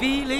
get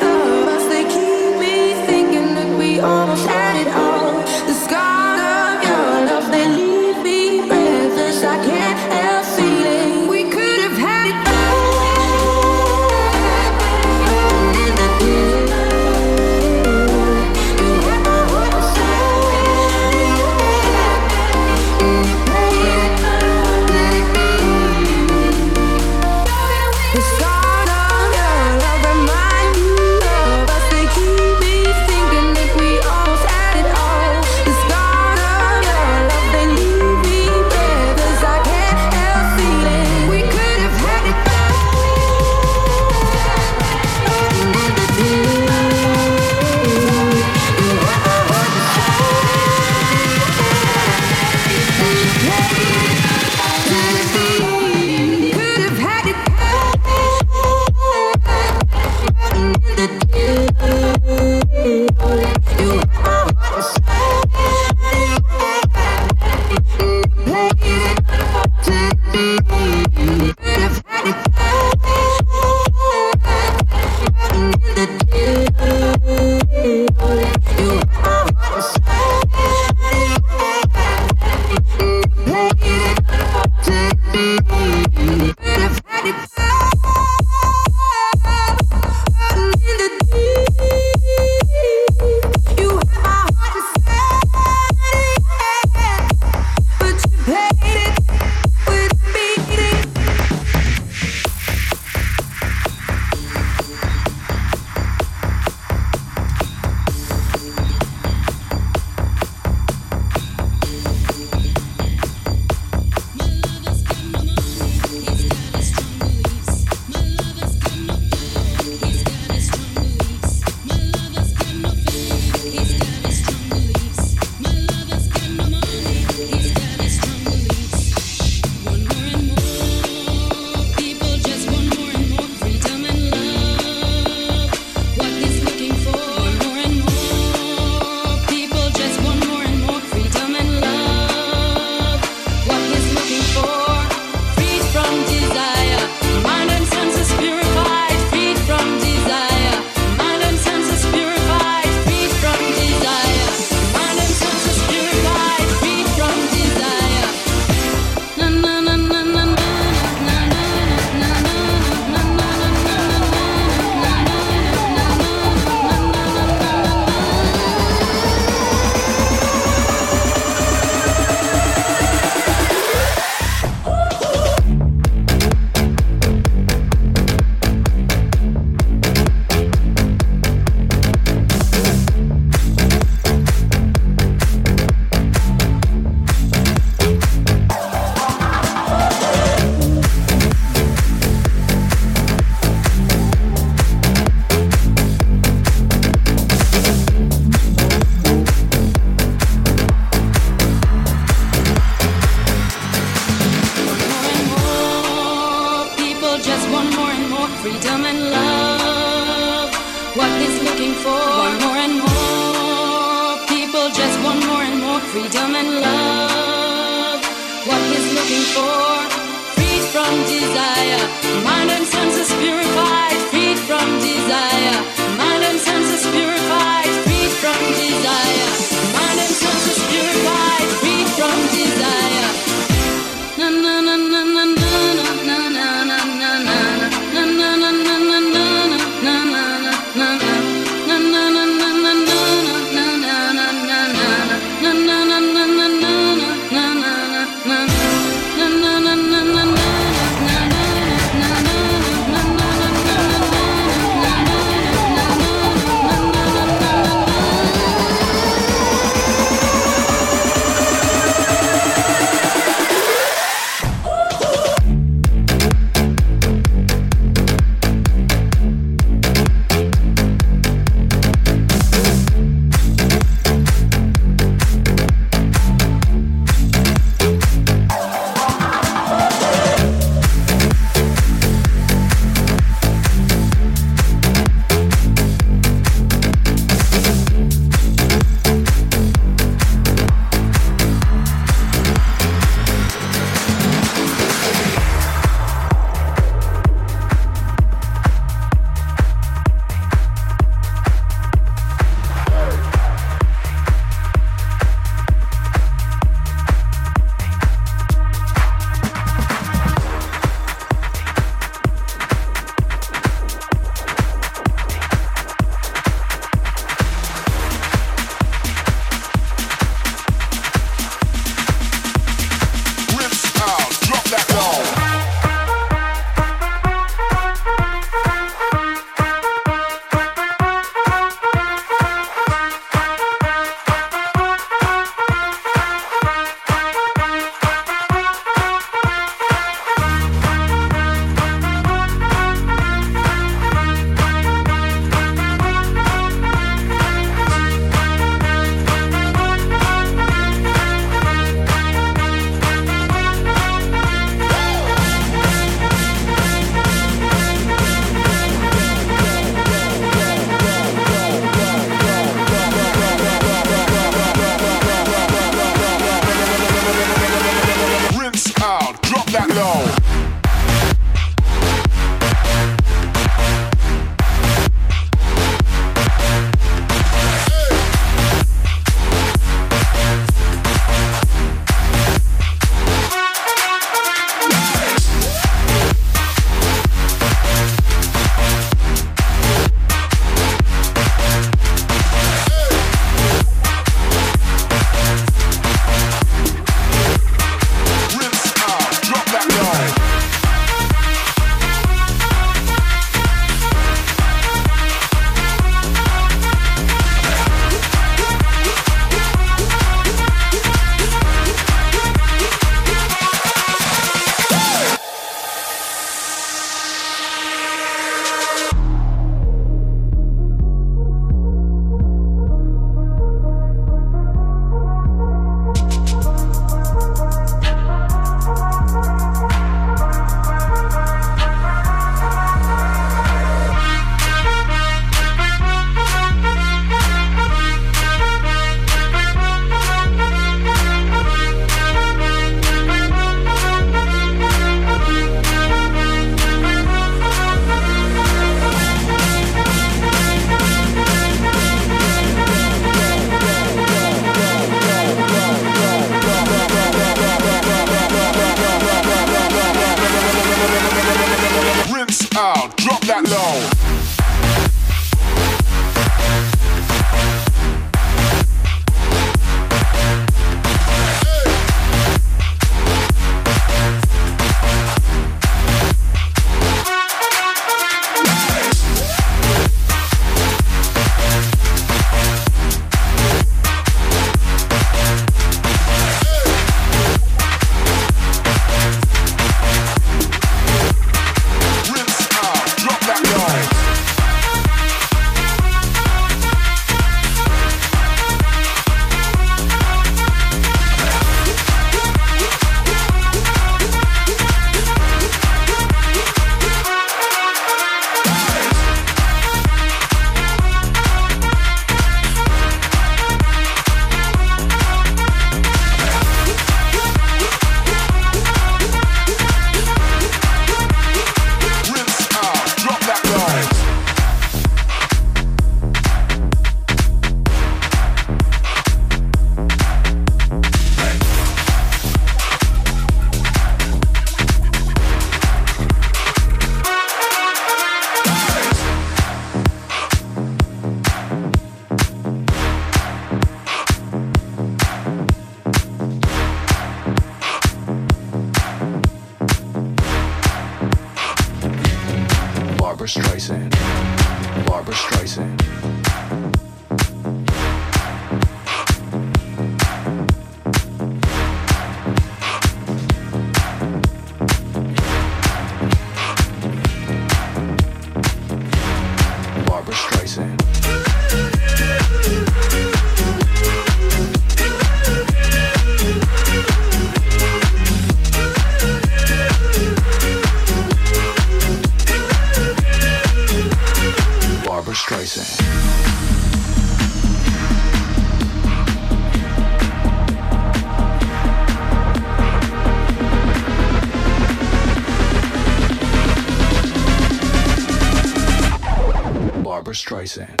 Streisand.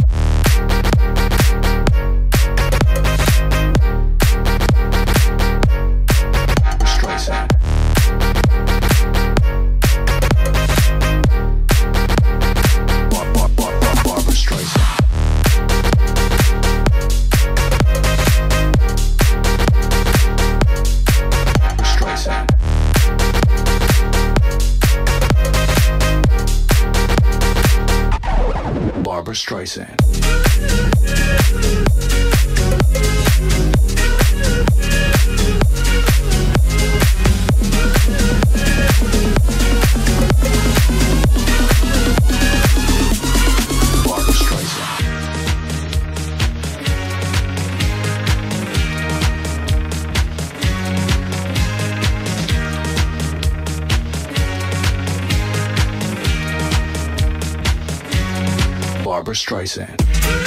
Barbra Streisand. Streisand.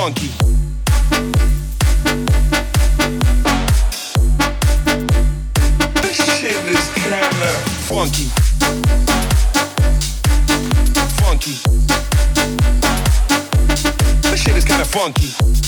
funky. This shit is kinda funky. Funky. This shit is kinda funky.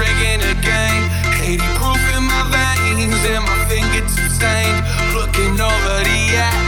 drinking again. 80 proof in my veins and my fingertips stained. Looking over the edge.